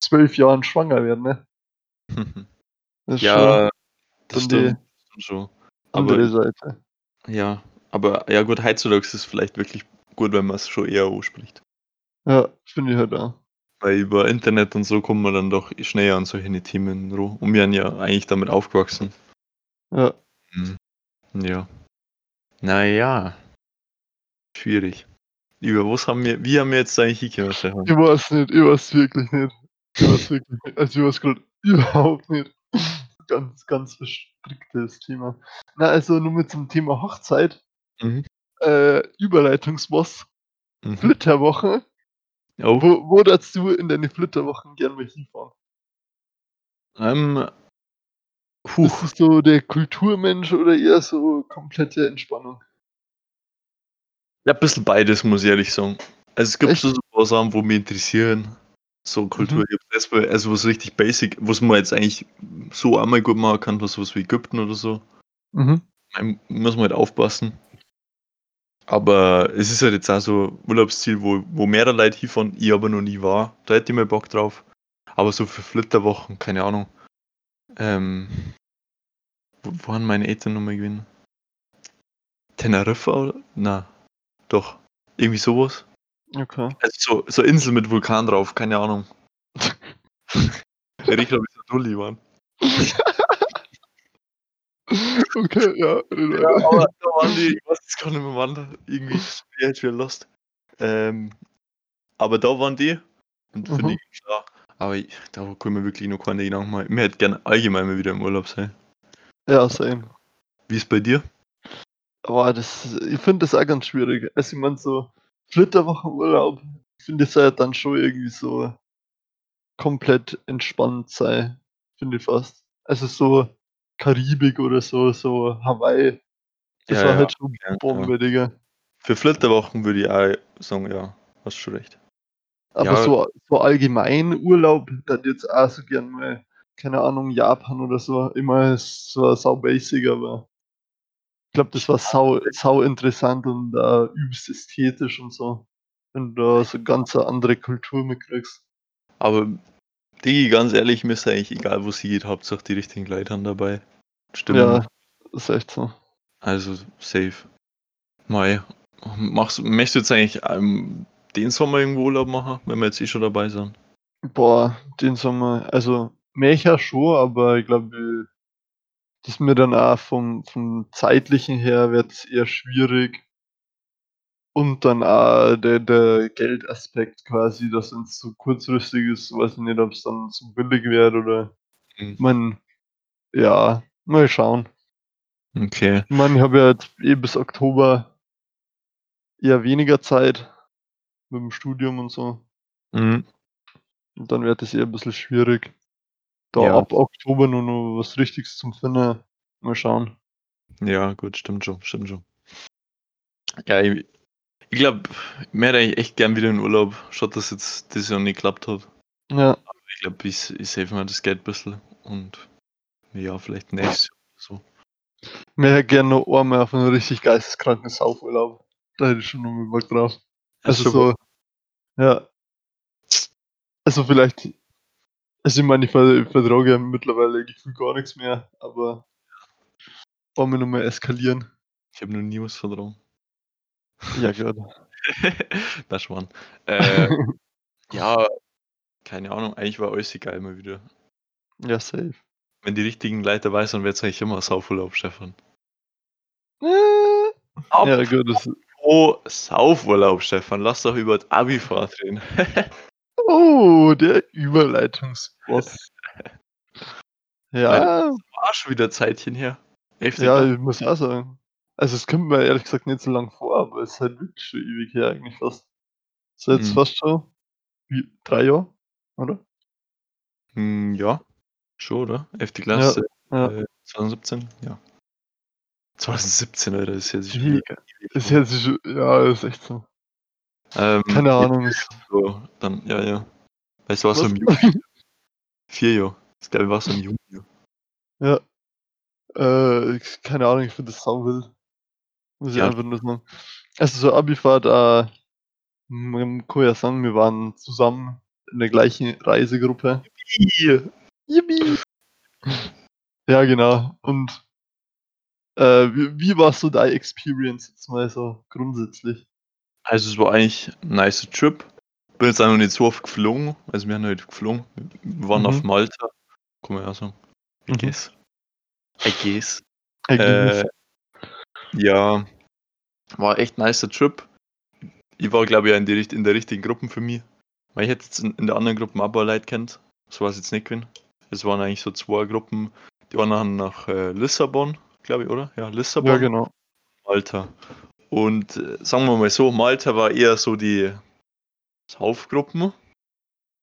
zwölf Jahren schwanger wird, ne? Das ist schon ja, das die stimmt, stimmt schon. andere Aber Seite. ja, aber ja gut, heutzutage ist es vielleicht wirklich gut, wenn man es schon eher ausspricht. Ja, finde ich halt auch. Weil über Internet und so kommt man dann doch schneller an solche Themen ran. Und wir sind ja eigentlich damit aufgewachsen. Ja. Mhm. Ja. Naja. Schwierig. Über was haben wir, wie haben wir jetzt eigentlich hingekommen, Stefan? Ich weiß nicht, ich weiß wirklich nicht. Ich weiß wirklich nicht. Also ich weiß gerade überhaupt nicht. Ganz, ganz verstricktes Thema. Na, also nur mit zum Thema Hochzeit. Mhm. Äh, Überleitungsboss. Mhm. Flitterwoche. Oh, Wo, wo darfst du in deine Flitterwochen gern mal hinfahren? ähm, Bist puh, du so der Kulturmensch oder eher so komplette Entspannung? ja, ein bisschen beides, muss ich ehrlich sagen. Also es gibt Echt? so ein paar Sachen, wo mich interessieren. So Kultur, Mhm. ich hab erstmal, also was richtig basic, was man jetzt eigentlich so einmal gut machen kann, was sowas wie Ägypten oder so. Mhm. Man muss man halt aufpassen. Aber es ist halt jetzt auch so ein Urlaubsziel, wo, wo mehrere Leute hinfahren, ich aber noch nie war. Da hätte ich mal Bock drauf. Aber so für Flitterwochen, keine Ahnung. Ähm, wo wo waren meine Eltern nochmal gewesen? Teneriffa oder? Na, doch. Irgendwie sowas. Okay. Also so, so Insel mit Vulkan drauf, keine Ahnung. Der Richter, wie so dulli waren. Okay, ja. Ja, aber da waren die, ich weiß jetzt gar nicht mehr wann, irgendwie, ja, jetzt wieder lost. Ähm, aber da waren die und Mhm. finde ich klar. Aber ich, da können wir wirklich noch keine Gedanken machen. Ich hätte gerne allgemein mal wieder im Urlaub sein. Ja, same. Wie ist bei dir? Aber das, ich finde das auch ganz schwierig. Also ich meine so Flitterwochenurlaub, ich finde das halt dann schon irgendwie so komplett entspannt sein, finde ich fast. Also so Karibik oder so, so Hawaii. Das Ja, war ja, halt schon ja, Bombe, Digga. Für Flitterwochen würde ich auch sagen, ja, hast schon recht. Aber Ja. so, so allgemein Urlaub, dann jetzt auch so gern mal, keine Ahnung, Japan oder so. Immer zwar sau basic, aber ich glaube, das war sau, sau interessant und äh, übelst ästhetisch und so. Wenn du da so ganz eine andere Kultur mitkriegst. Aber Digi, ganz ehrlich, mir ist eigentlich egal, wo sie geht, Hauptsache die richtigen Leute haben dabei. Stimmt. Ja, ist echt so. Also safe. Mai. Machst, möchtest du jetzt eigentlich ähm, den Sommer irgendwo Urlaub machen, wenn wir jetzt eh schon dabei sind? Boah, den Sommer, also Mecha schon, aber ich glaube, das ist mir dann auch vom, vom zeitlichen her wird es eher schwierig. Und dann auch der, der Geldaspekt quasi, dass wenn es so kurzfristig ist, weiß ich nicht, ob es dann so billig wird oder Mhm. man, ja, mal schauen. Okay. Ich meine, ich habe ja jetzt eh bis Oktober eher weniger Zeit mit dem Studium und so. Mhm. Und dann wird es eher ein bisschen schwierig. Da Ja. ab Oktober nur noch was Richtiges zum Finden. Mal schauen. Ja, gut, stimmt schon, stimmt schon. Ja, ich, ich glaube, mir hätte eigentlich echt gern wieder in Urlaub, schaut, dass jetzt das Jahr nicht geklappt hat. Ja, Ich glaube, ich, ich save mir das Geld ein bisschen und ja, vielleicht nächstes Jahr oder so. mir hätte gerne noch einmal auf einen richtig geisteskranken Saufurlaub. Da hätte ich schon noch mal drauf. Also so, ja. Also vielleicht, also ich meine, ich ver- ich vertrage ja mittlerweile gefühlt gar nichts mehr, aber wollen wir nochmal eskalieren? Ich habe noch nie was vertrauen. Ja, gut. Na Schwan. Äh, ja, keine Ahnung, eigentlich war alles egal mal wieder. ja, safe. Wenn die richtigen Leute dabei sind, wird es eigentlich immer Saufurlaub, Stefan. Äh, Ab Ja, gut, das, Oh, Saufurlaub, Stefan. Lass doch über das Abi-Fahrt reden. oh, der Überleitungsboss. Ja, War schon wieder Zeitchen her. Heftig. ja, ich muss auch sagen. Also es kommt mir ehrlich gesagt nicht so lang vor, aber es ist halt wirklich schon ewig her eigentlich fast. So jetzt Mhm. fast schon wie, drei Jahre, oder? Hm, ja, schon, oder? 11. Klasse, Ja. äh, 2017, ja. 2017, Alter, das ist Wie- wieder Ist jetzt schon, ja, ist echt so. ähm, Keine Ahnung. So, dann, ja, ja. Weißt du, was so was? im Juni? Vier Jahre. Ich glaube, war so im Juni. ja. Äh, ich- keine Ahnung, ich finde das sau wild. Muss ich Ja. einfach nur sagen. Also so Abifahrt, äh, ja sagen, wir waren zusammen in der gleichen Reisegruppe. Yippie. Ja, genau. Und äh, wie, wie war so deine Experience jetzt mal so grundsätzlich? Also, es war eigentlich ein nice Trip. Bin jetzt auch noch nicht so oft geflogen. Also, wir haben heute geflogen. Wir waren Mhm. auf Malta. Kann man ja sagen. I Mhm. guess. I guess. Äh, ja, war echt ein nicer Trip. Ich war, glaube ich, in, die, in der richtigen Gruppe für mich. Weil ich hätte jetzt in, in der anderen Gruppe auch ein paar Leute kennt. So war es jetzt nicht gewesen. Es waren eigentlich so zwei Gruppen. Die waren nachher nach äh, Lissabon, glaube ich, oder? Ja, Lissabon. ja, genau. Malta. Und äh, sagen wir mal so, Malta war eher so die Saufgruppen.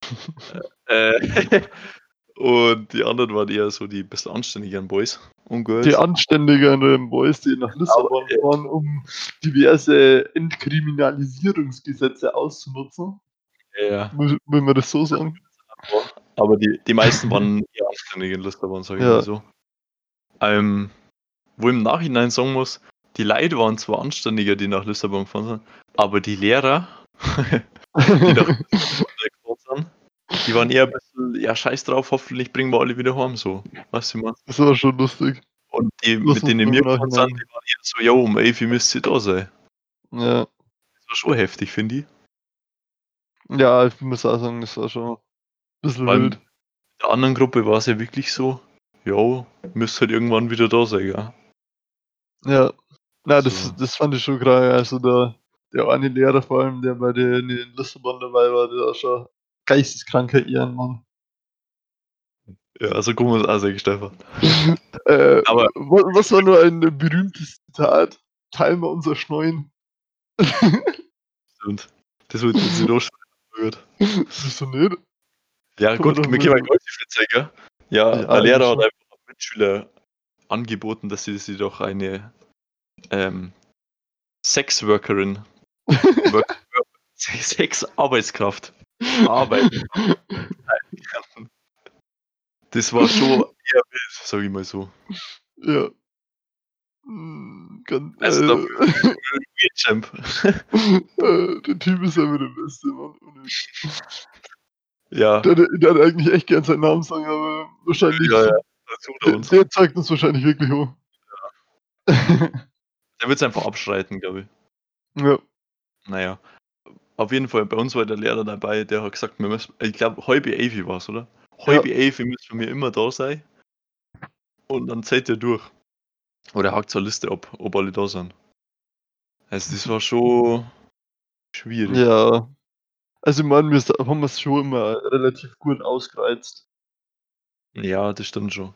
äh, und die anderen waren eher so die bisschen anständigeren Boys und Girls. Die anständigeren Boys, die nach Lissabon Aber, äh, fahren, um diverse Entkriminalisierungsgesetze auszunutzen. ja, will man das so sagen? Aber die, die meisten waren eher anständig in Lissabon, sage ich Ja. mal so. Ähm, wo im Nachhinein sagen muss, die Leute waren zwar anständiger, die nach Lissabon gefahren sind, aber die Lehrer, die nach gefahren sind, die waren eher ein bisschen, ja, scheiß drauf, hoffentlich bringen wir alle wieder heim, so. Weißt du, man? das war schon lustig. Und die, Lass mit denen wir gefahren sind, die waren eher so, ja, um 11 Uhr müsst ihr da sein. Ja. Das war schon heftig, finde ich. ja, ich muss auch sagen, das war schon bisschen allem wild. in der anderen Gruppe war es ja wirklich so, ja, müsst halt irgendwann wieder da sein, ja. Ja. Na, das, So. das fand ich schon gerade. Also der, der eine Lehrer vor allem, der bei den in Lissabon dabei war, der war schon geisteskranker Ehrenmann. Ja, also guck mal, also Stefan. Äh, Aber- wa- was war nur ein berühmtes Zitat? Teilen wir unser Schneuen. Und das wird jetzt nicht ausschreiben. Wieso nicht? Ja, gut, wir können Golf zeigen. Ja, Ja, der Lehrer hat einfach einem Mitschüler angeboten, dass sie sie doch eine ähm, Sexworkerin, Work, Sex-Arbeitskraft arbeiten. Das war schon eher wild, sag ich mal so. Ja. Hm, Ganz, Also, da- äh, Weird Champ. der Typ ist einfach der Beste, Mann. Ja, Der, der, hat eigentlich echt gern seinen Namen sagen, aber wahrscheinlich. ja, ja. Er Der, der zeigt uns wahrscheinlich wirklich hoch. Der wird es einfach abschreiten, glaube ich. ja. Naja. Auf jeden Fall, bei uns war der Lehrer dabei, der hat gesagt, wir müssen, ich glaube, halbe Avi war es, oder? Halbe Avi müssen wir immer da sein. Und dann zählt er durch. Oder hakt zur Liste ab, ob alle da sind. Also, das war schon schwierig. ja. Also, ich meine, wir haben es schon immer relativ gut ausgereizt. Ja, das stimmt schon.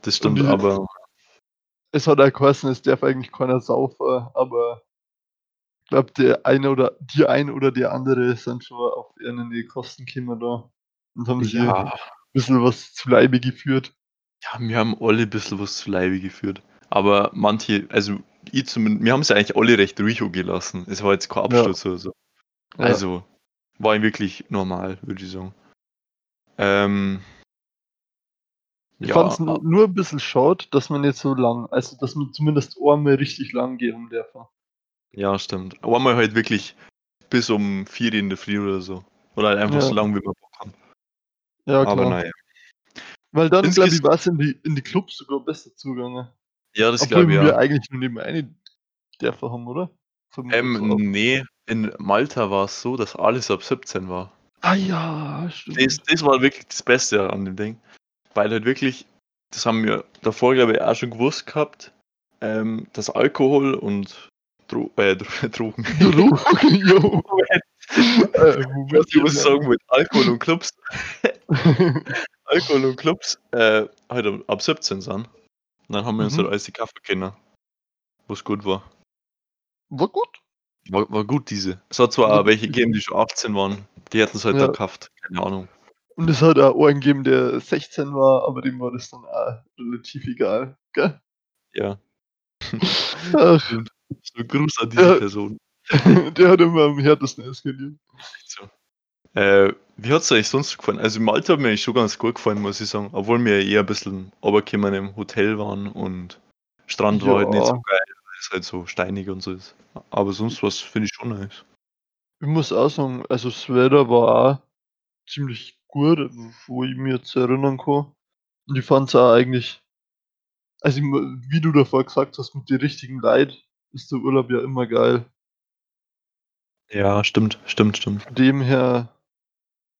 Das stimmt, die- aber Es hat auch geheißen, es darf eigentlich keiner saufen, aber ich glaube, der eine oder die eine oder der andere sind schon auf irgendeine Kosten gekommen da und haben sich ja, ein bisschen was zu Leibe geführt. ja, wir haben alle ein bisschen was zu Leibe geführt. Aber manche, also ich zumindest, wir haben es ja eigentlich alle recht ruhig gelassen. Es war jetzt kein Ja. Absturz oder so. Ja. Also, war wirklich normal, würde ich sagen. Ähm, Ich ja, fand es nur ein bisschen schade, dass man nicht so lang, also dass man zumindest einmal richtig lang gehen darf. ja, stimmt. Aber mal halt wirklich bis um 4 in der Früh oder so. Oder halt einfach Ja. so lange, wie wir Bock haben. Ja, Aber klar. naja. Weil dann, glaube ich, war es in die, in die Clubs sogar besser zugegangen. Ja, das glaube ich wir ja. eigentlich nur neben eine dürfen haben, oder? Ähm, nee, in Malta war es so, dass alles ab 17 war. ah ja, stimmt. Das, das war wirklich das Beste an dem Ding. Weil halt wirklich, das haben wir davor, glaube ich, auch schon gewusst gehabt, ähm, dass Alkohol und Dro äh, Dro Drogen. Drogen, jo. Äh, Was ich muss sagen, mit Alkohol und Clubs, Alkohol und Clubs, äh, halt ab- ab 17 sind. Und dann haben wir uns Mhm. halt alles die Kaffee kennen. Was gut war. War gut. war. War gut, diese. Es hat zwar War auch welche gegeben, die schon 18 waren. Die hätten es halt Ja. da gekauft. Keine Ahnung. Und es hat auch einen gegeben, der 16 war, aber dem war das dann auch relativ egal. Gell? Ja. Ach, So Gruß an diese Ja. Person. der hat immer am härtesten eskaliert. So. Äh, wie hat es euch sonst gefallen? Also Malta hat mir eigentlich schon ganz gut gefallen, muss ich sagen. Obwohl wir eher ein bisschen runtergekommen im Hotel waren und Strand war halt nicht so Ja. geil, es halt so steinig und so ist. Aber sonst was finde ich schon nice. Ich muss auch sagen, also das Wetter war auch ziemlich gut, wo ich mir jetzt erinnern kann. Und ich fand es auch eigentlich, also wie du davor gesagt hast, mit den richtigen Leid ist der Urlaub ja immer geil. Ja, stimmt, stimmt, stimmt. Von dem her,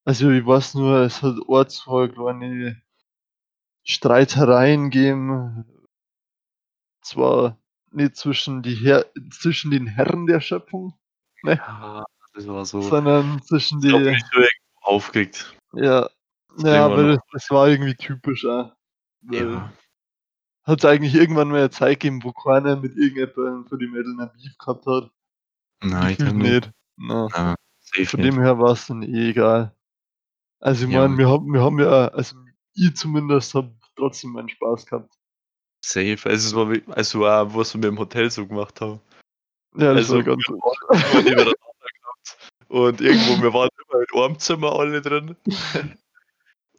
also ich weiß nur, es hat zwei kleine Streitereien gegeben. Zwar nicht zwischen, die Her zwischen den Herren der Schöpfung, Ja, das war so. sondern zwischen Ich die. so irgendwie aufgeregt. Ja, Das ja, aber das, das war irgendwie typisch auch. Weil Ja. Hat es eigentlich irgendwann mal eine Zeit gegeben, wo keiner mit irgendjemandem für die Mädel einen Beef gehabt hat? Nein, ich denke nicht. nicht. Na, von nicht. dem her war es dann eh egal. Also ich Ja. meine, wir haben, wir haben ja, also ich zumindest habe trotzdem meinen Spaß gehabt. Safe. Also, es war, also auch, was wir im Hotel so gemacht haben. Ja, das Also, war ganz wir waren. Und irgendwo, wir waren immer in einem Zimmer alle drin.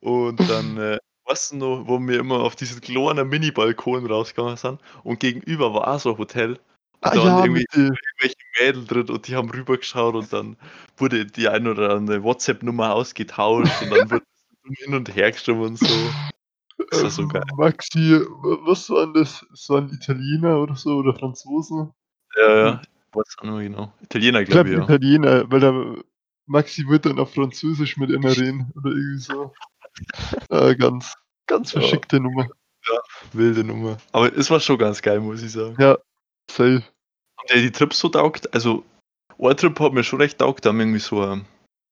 Und dann, äh, weißt du noch, wo wir immer auf diesen kleinen Mini-Balkon rausgegangen sind. Und gegenüber war auch so ein Hotel. Ah da waren ja, irgendwie- mit die, Irgendwelche Mädel drin und die haben rübergeschaut und dann wurde die ein oder andere WhatsApp-Nummer ausgetauscht und dann wurde es hin und her geschrieben und so. Das war so ähm, geil. Maxi, wa- was waren das? Das waren Italiener oder so oder Franzosen? Ja, ja. Was auch immer genau. Italiener, Ich glaube ich, ja. Italiener, weil der Maxi wird dann auf Französisch mit einer reden oder irgendwie so. Äh, ganz, ganz Ja. verschickte Nummer. Wilde Nummer. Aber es war schon ganz geil, muss ich sagen. Ja, safe. Und der die Trips so taugt, also ein Trip hat mir schon recht taugt, da haben wir irgendwie so ein,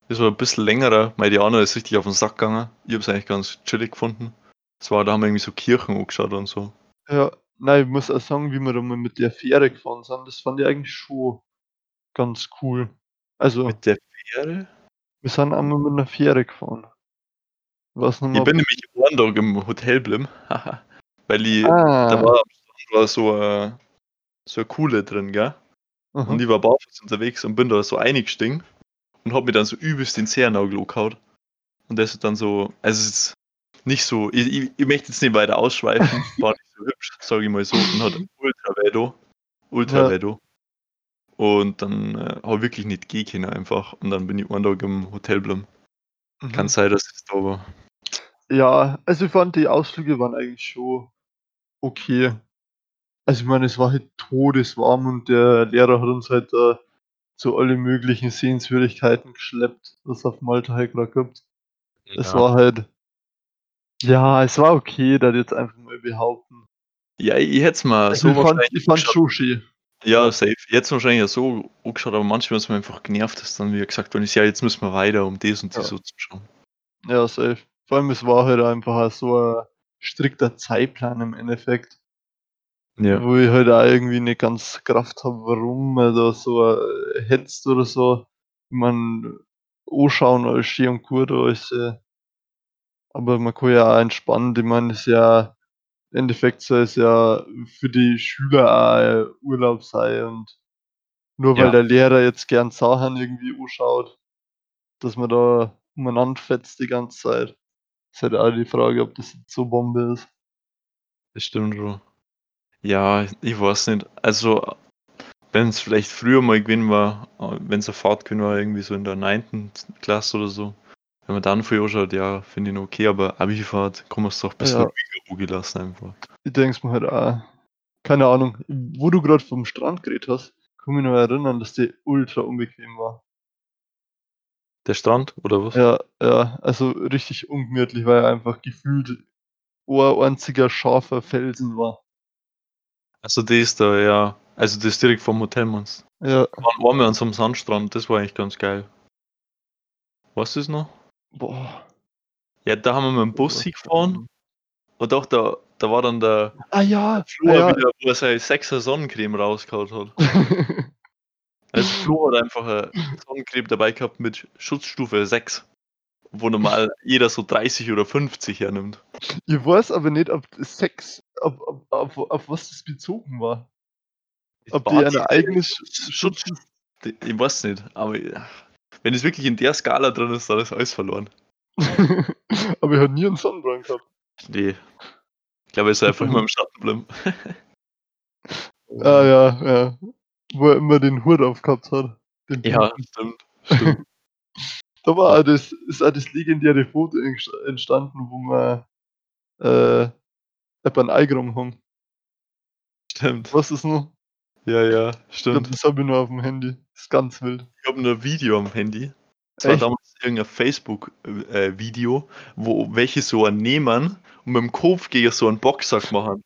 das war ein bisschen längerer, die andere ist richtig auf den Sack gegangen. Ich habe es eigentlich ganz chillig gefunden. Das war, da haben wir irgendwie so Kirchen angeschaut und so. Ja, nein, ich muss auch sagen, wie wir da mal mit der Fähre gefahren sind, das fand ich eigentlich schon ganz cool. Also, Mit der Fähre? wir sind einmal mit einer Fähre gefahren. Was Ich nochmal? bin nämlich einen Tag im Hotel geblieben, haha, weil ich, da Ah. war, am Strand war so eine, so eine Kuhle drin, gell? Und Aha. ich war barfuß unterwegs und bin da so eingestiegen und hab mir dann so übelst den Zehennagel angehauen. Und das ist dann so, also es ist nicht so, ich, ich, ich möchte jetzt nicht weiter ausschweifen, war nicht so hübsch, sage ich mal so, und hat Ultravedo, Ultravedo. Und dann äh, habe ich wirklich nicht gehen können einfach. Und dann bin ich einen Tag im Hotel geblieben. Mhm. Kann sein, dass es da war. Ja, also ich fand die Ausflüge waren eigentlich schon okay. Also ich meine, es war halt todeswarm und der Lehrer hat uns halt da zu alle möglichen Sehenswürdigkeiten geschleppt, was auf Malta halt gerade gibt. Es war halt. Ja, es war okay, da jetzt einfach mal behaupten. Ja, ich hätte es mal Also so ich fand, ich fand schön. Ja, safe. Jetzt wahrscheinlich ja so angeschaut, aber manchmal ist man einfach genervt, dass dann wieder gesagt worden ist, ja, jetzt müssen wir weiter, um das und das Ja. so zu schauen. Ja, safe. Vor allem, es war halt einfach so ein strikter Zeitplan im Endeffekt. Ja. Wo ich halt auch irgendwie nicht ganz Kraft habe, warum man da so äh, hetzt oder so. Man anschauen als schön und gut, alles, äh, aber man kann ja auch entspannen. Ich meine, es ist ja im Endeffekt soll es ja für die Schüler auch Urlaub sein und nur weil Ja. der Lehrer jetzt gern Sachen irgendwie anschaut, dass man da umeinander fetzt die ganze Zeit. Ist halt auch die Frage, ob das jetzt so Bombe ist. Das stimmt schon. Ja, ich weiß nicht. Also, wenn es vielleicht früher mal gewesen war, wenn es eine Fahrt gewesen war, irgendwie so in der 9. Klasse oder so, wenn man dann früher anschaut, ja, finde ich noch okay, aber Abi-Fahrt kann man es doch bisschen Ja. ruhiger ruhig lassen einfach. Ich denke mir halt auch, keine Ahnung, wo du gerade vom Strand geredet hast, kann mich noch erinnern, dass die ultra unbequem war. Der Strand, oder was? Ja, ja, also richtig ungemütlich, weil er einfach gefühlt ein einziger scharfer Felsen war. Also, das ist da, ja. Also, das ist direkt vom Hotel, meinst Ja? Waren, wir an so einem Sandstrand, das war eigentlich ganz geil. Du es noch? Boah. Ja, da haben wir mit dem Bus hingefahren und auch da, da war dann der Ah ja, ah, ja. wieder, wo er seine 6er Sonnencreme rausgehauen hat. Also Flo hat einfach eine Sonnencreme dabei gehabt mit Schutzstufe 6, wo normal jeder so 30 oder 50 hernimmt. ich weiß aber nicht, ob das Sex, ob, ob, auf, auf was das bezogen war. Ob die eine eigene Schutz, ich weiß nicht, aber wenn es wirklich in der Skala drin ist, dann ist alles verloren. aber ich habe nie einen Sonnenbrand gehabt. Nee. Ich glaube, er ist einfach immer im Schatten geblieben. Ah ja, ja. Wo er immer den Hut aufgehabt hat. Den Ja, stimmt. stimmt. Da war auch das, ist auch das legendäre Foto entst- entstanden, wo wir äh, etwa ein Ei genommen haben. stimmt. Was ist noch? Ja, ja, Ich glaube, stimmt. das habe ich nur auf dem Handy. Das ist ganz wild. Ich habe ein Video am Handy. Das war Echt? damals irgendein Facebook-Video, wo welche so einen nehmen und mit dem Kopf gegen so einen Boxsack machen.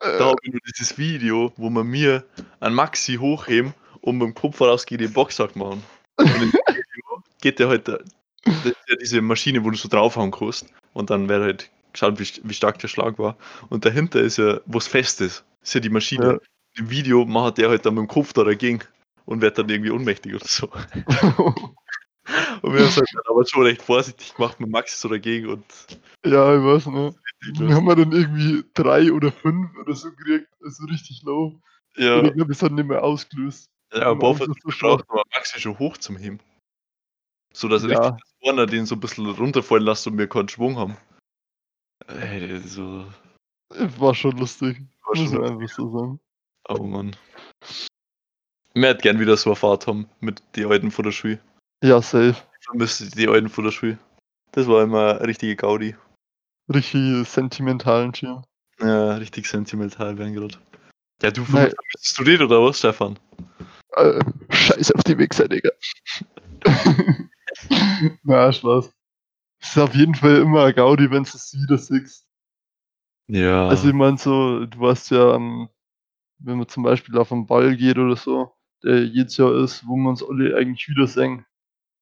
Da Äh, habe ich nur dieses Video, wo man mir einen Maxi hochheben und mit dem Kopf raus gegen den Boxsack machen. Und in dem Video geht der halt, da- das ist ja diese Maschine, wo du so draufhauen kannst. Und dann wird halt geschaut, wie, wie stark der Schlag war. Und dahinter ist ja, wo es fest ist, ist ja die Maschine. Ja. Im Video macht der halt dann mit dem Kopf da dagegen und wird dann irgendwie ohnmächtig oder so. Und wir haben es halt dann aber schon recht vorsichtig gemacht mit Maxi so dagegen und ja, ich weiß nicht. Wir haben wir dann irgendwie drei oder fünf oder so gekriegt. Also richtig low. ja, Und ich glaube, es hat nicht mehr ausgelöst. ja, aber so braucht aber Maxi schon hoch zum Heben. So dass Ja. richtig das Corner den so ein bisschen runterfallen lässt und wir keinen Schwung haben. Ey, so. War schon lustig. War muss schon man einfach so sagen. Oh Mann. Ich hätte gern wieder so eine Fahrt haben mit den alten von der Schule. Ja, safe. Ich vermisse die alten von der Schule. Das war immer eine richtige Gaudi. Richtig sentimentalen Schirm. Ja, richtig sentimental werden gerade. Ja, du vermisst du den oder was, Stefan? Äh, scheiß auf die Wichser, Digga. Na, Spaß. Es ist auf jeden Fall immer ein Gaudi, wenn du es wieder siehst. Ja. Also ich meine so, du weißt ja, ähm, wenn man zum Beispiel auf einen Ball geht oder so, der jedes Jahr ist, wo wir uns alle eigentlich wieder sehen,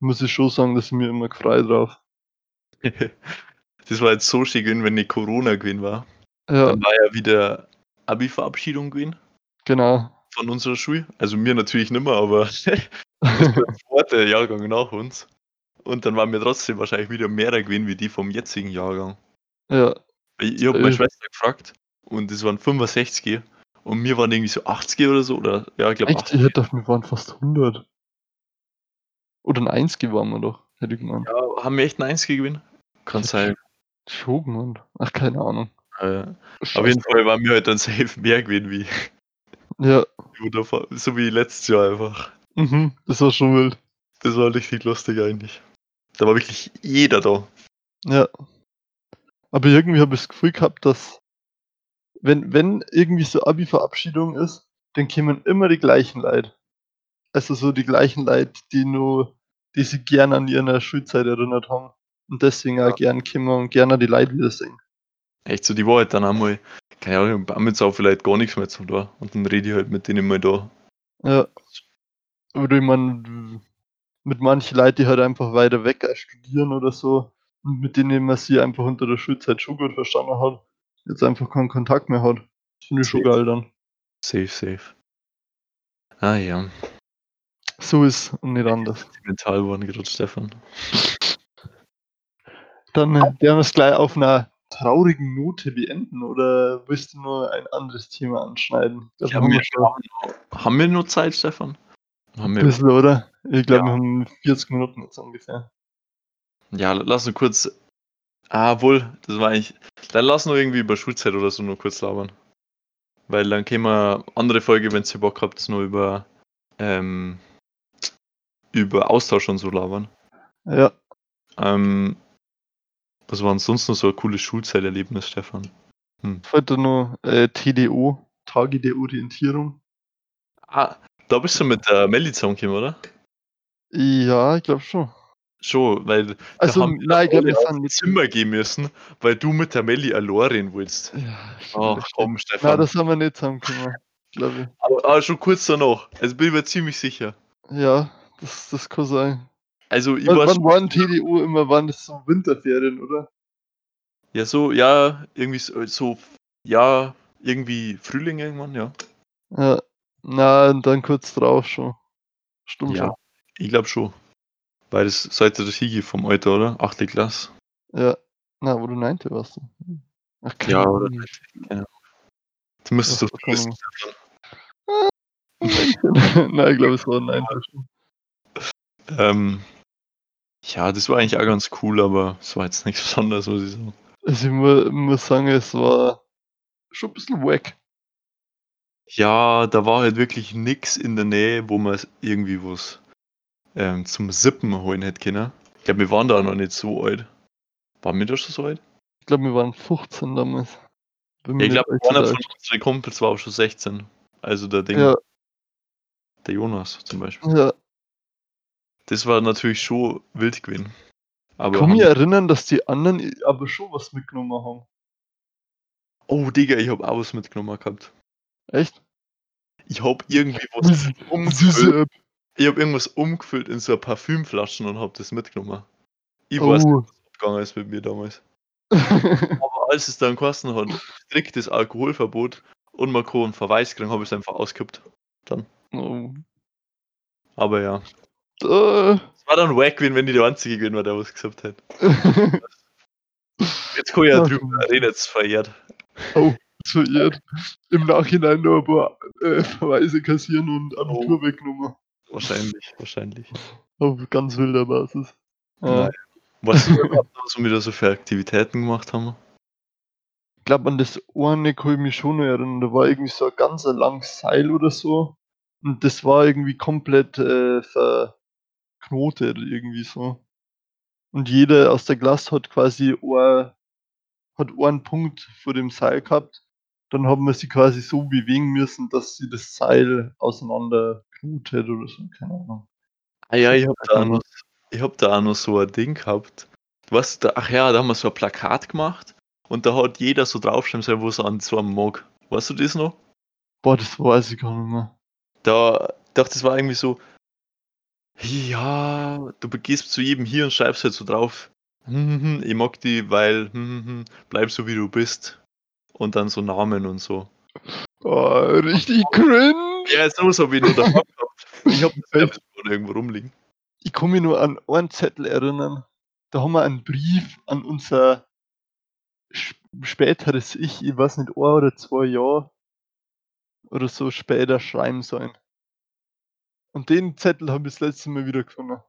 muss ich schon sagen, dass ich mir immer gefreut drauf. das war jetzt so schön, wenn die Corona gewesen war. Ja, Dann war ja wieder Abi-Verabschiedung gewesen genau. von unserer Schule. Also mir natürlich nicht mehr, aber das war der Jahrgang nach uns. Und dann waren wir trotzdem wahrscheinlich wieder mehr gewesen wie die vom jetzigen Jahrgang. Ja. Ich, ich habe meine Äh. Schwester gefragt und es waren 65 und mir waren irgendwie so 80 oder so. Oder ja, ich glaube Echt? 80. Ich hätte gedacht, wir waren fast 100. Oder ein 1 waren wir doch, hätte ich gemeint. Ja, haben wir echt ein 1 gewinnen? Kann sein. Schon, Mann. Ach, keine Ahnung. Äh, auf jeden Fall waren wir halt dann safe mehr gewesen wie, Ja, so wie letztes Jahr einfach. mhm, das war schon wild. Das war richtig lustig eigentlich. Da war wirklich jeder da. Ja. Aber irgendwie habe ich das Gefühl gehabt, dass wenn, wenn irgendwie so Abi-Verabschiedung ist, dann kommen immer die gleichen Leute. Also so die gleichen Leute, die nur, die sich gern an ihre Schulzeit erinnert haben. Und deswegen Ja. auch gern kommen und gerne die Leute wieder singen. Echt so, die war halt dann einmal, keine Ahnung, haben jetzt auch vielleicht gar nichts mehr zu da. Und dann rede ich halt mit denen mal da. Ja. Oder ich meine, mit manchen Leuten, die halt einfach weiter weg studieren oder so, und mit denen man sie einfach unter der Schulzeit schon gut verstanden hat, jetzt einfach keinen Kontakt mehr hat. Finde ich schon geil dann. Safe, safe. Ah ja, So ist und nicht anders. mental geworden gerade, Stefan. Dann äh, werden wir es gleich auf einer traurigen Note beenden oder willst du nur ein anderes Thema anschneiden? Glaub, haben wir schon Haben wir nur Zeit, Stefan? Haben ein wir, bisschen, oder? Ich glaube, Ja. wir haben 40 Minuten jetzt ungefähr. ja, lass nur kurz. Ah, wohl, das war eigentlich. Dann lass nur irgendwie über Schulzeit oder so nur kurz labern. Weil dann können wir andere Folge, wenn ihr Bock habt, nur über, ähm, über Austausch und so labern. Ja, Ähm, was war denn sonst noch so ein cooles Schulzeiterlebnis, Stefan? heute nur äh, TDO, Tage der Orientierung. Ah, da bist du mit der Melli zusammengekommen, oder? Ja, ich glaube schon. Schon, weil Also, haben wir nein, wir ins. Zimmer gehen müssen, weil du mit der Melli allein reden willst. Ja, stimmt. komm, Nein, Stefan. das haben wir nicht zusammengekommen, glaube ich. aber, aber schon kurz danach. Also bin ich mir ziemlich sicher. Ja, das, das kann sein. Also ich Wann, war wann schon, waren TDO immer? Waren das so Winterferien, oder? ja so, ja, irgendwie so, so, ja, irgendwie Frühling irgendwann, ja. Ja. Na, dann kurz drauf schon. Stimmt Ja, ich glaube schon. Weil das seid ihr das Higi vom Alter, oder? Achte Klasse. Ja. Na, wo du neunte warst. Ach, keine Ja, oder. Du müsstest doch wissen. Nein, ich glaube, es war schon. Ähm, ja, das war eigentlich auch ganz cool, aber es war jetzt nichts Besonderes, muss ich sagen. Also, ich mu muss sagen, es war schon ein bisschen wack. Ja, da war halt wirklich nix in der Nähe, wo man irgendwie was ähm, zum Sippen holen hätte können. Ich glaube, wir waren da noch nicht so alt. Waren wir da schon so alt? Ich glaube, wir waren 15 damals. Ja, ich glaube, einer von unseren Kumpels war auch schon 16. Also der Ding, Ja, der Jonas zum Beispiel. ja. Das war natürlich schon wild gewesen. Aber Ich kann mich erinnern, dass die anderen aber schon was mitgenommen haben. oh, Digga, ich habe auch was mitgenommen gehabt. Echt? Ich habe irgendwie was Süße umgefüllt. Ich habe irgendwas umgefüllt in so eine Parfümflaschen und habe das mitgenommen. Ich weiß nicht, Oh. was abgegangen ist mit mir damals. Aber als es dann gekostet hat, striktes Alkoholverbot und man keinen Verweis kriegen, habe ich es einfach ausgekippt. oh. Aber ja. Äh. Es war dann wack, wenn wenn ich der Einzige gewesen war, der was gesagt hat. Jetzt kann ich ja drüber reden, jetzt verjährt. oh, verirrt. Im Nachhinein noch ein paar äh, Verweise kassieren und Abitur Oh. weggenommen. Wahrscheinlich, wahrscheinlich. Auf ganz wilder Basis. Nein. Was was wir da so für Aktivitäten gemacht haben? Ich glaube, an das eine kann ich mich schon noch erinnern. Da war irgendwie so ein ganz langes Seil oder so. Und das war irgendwie komplett äh, verknotet irgendwie so. Und jeder aus der Klasse hat quasi ein, hat einen Punkt vor dem Seil gehabt. Dann haben wir sie quasi so bewegen müssen, dass sie das Seil auseinander knotet oder so. Keine Ahnung. Ah ja, ich habe da, auch noch- ich hab da auch noch so ein Ding gehabt. Was da, ach ja, da haben wir so ein Plakat gemacht und da hat jeder so draufschreiben sollen, wo er an so einem mag. Weißt du das noch? Boah, das weiß ich gar nicht mehr. Da dachte, das war irgendwie so, ja, du gehst zu jedem hier und schreibst halt so drauf, hm, hm, ich mag die, weil, hm, hm, hm, bleib so wie du bist. Und dann so Namen und so. Oh, richtig cringe. Ja, so habe ich nur davon gehabt. Ich habe das selber irgendwo rumliegen. ich kann mich nur an einen Zettel erinnern. Da haben wir einen Brief an unser sp- späteres Ich, ich weiß nicht, ein oder zwei Jahre oder so später schreiben sollen. Und den Zettel habe ich das letzte Mal wieder gefunden.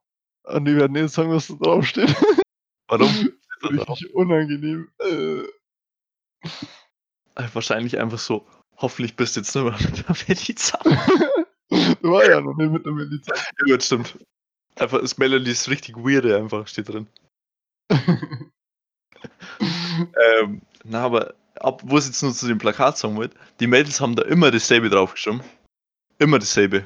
Und ich werde nicht sagen, was da draufsteht. Warum? Richtig unangenehm. Äh, Wahrscheinlich einfach so, hoffentlich bist du jetzt nicht mehr mit der Melissa. da war ja noch nicht mit der Milizei. Ja, gut, stimmt. Einfach ist richtig weirde, einfach steht drin. Ähm, na, aber ab, wo es jetzt nur zu dem Plakat sagen wollte, die Mädels haben da immer dasselbe draufgeschrieben. Immer dasselbe.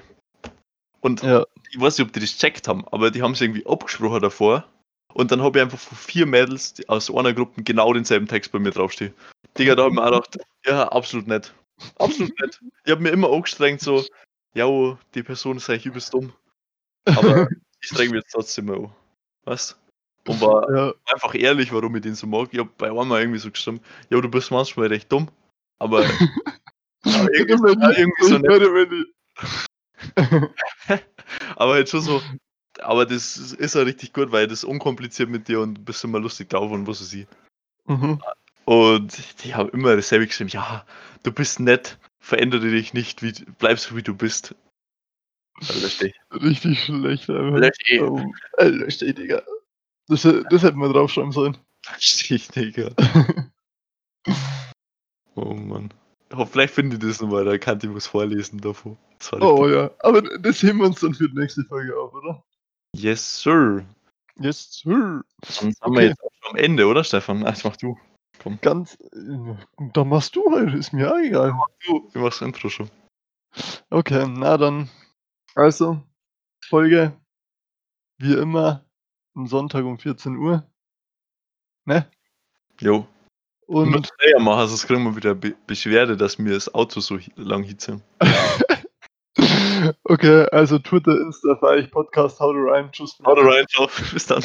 Und ja. ich weiß nicht, ob die das checkt haben, aber die haben es irgendwie abgesprochen davor. Und dann habe ich einfach von vier Mädels die aus einer Gruppe genau denselben Text bei mir draufstehen. Digga, da habe ich mir auch gedacht, ja, absolut nicht. Absolut nicht. Ich habe mir immer angestrengt, so, ja, oh, die Person ist eigentlich übelst dumm. Aber ich streng mich jetzt trotzdem mal an. Weißt Und war ja. einfach ehrlich, warum ich den so mag. Ich habe bei einmal irgendwie so gestimmt, ja, du bist manchmal recht dumm. Aber, aber irgendwie, so, ja, irgendwie so nett. aber halt schon so, aber das ist ja richtig gut, weil das unkompliziert mit dir und du bist immer lustig drauf und was weiß ich. Mhm. Und die haben immer dasselbe geschrieben, ja, du bist nett, verändere dich nicht, wie, bleib so wie du bist. Also, lösch dich. Richtig schlecht, einfach. Lösch dich. Oh, Digga. Das, das hätten wir draufschreiben sollen. Lösch dich, Digga. Oh Mann. Oh, vielleicht finde ich das nochmal, da kann ich was vorlesen davor. Das oh richtig- ja, aber das heben wir uns dann für die nächste Folge auf, oder? Yes, sir. Yes, sir. Sonst haben Okay. wir jetzt am Ende, oder Stefan? Ach, mach du. Ganz. äh, Da machst du halt, ist mir auch egal. Du, du machst Intro schon. Okay, na dann. Also, Folge. Wie immer, am Sonntag um 14 Uhr. Ne? Jo. Und muss schneller machen, sonst kriegen wir wieder Be Beschwerde, dass mir das Auto so lang hitzen. okay, also Twitter, Insta, Feich, Podcast, How to Rhyme, Tschüss. Haut rein, ciao. Bis dann.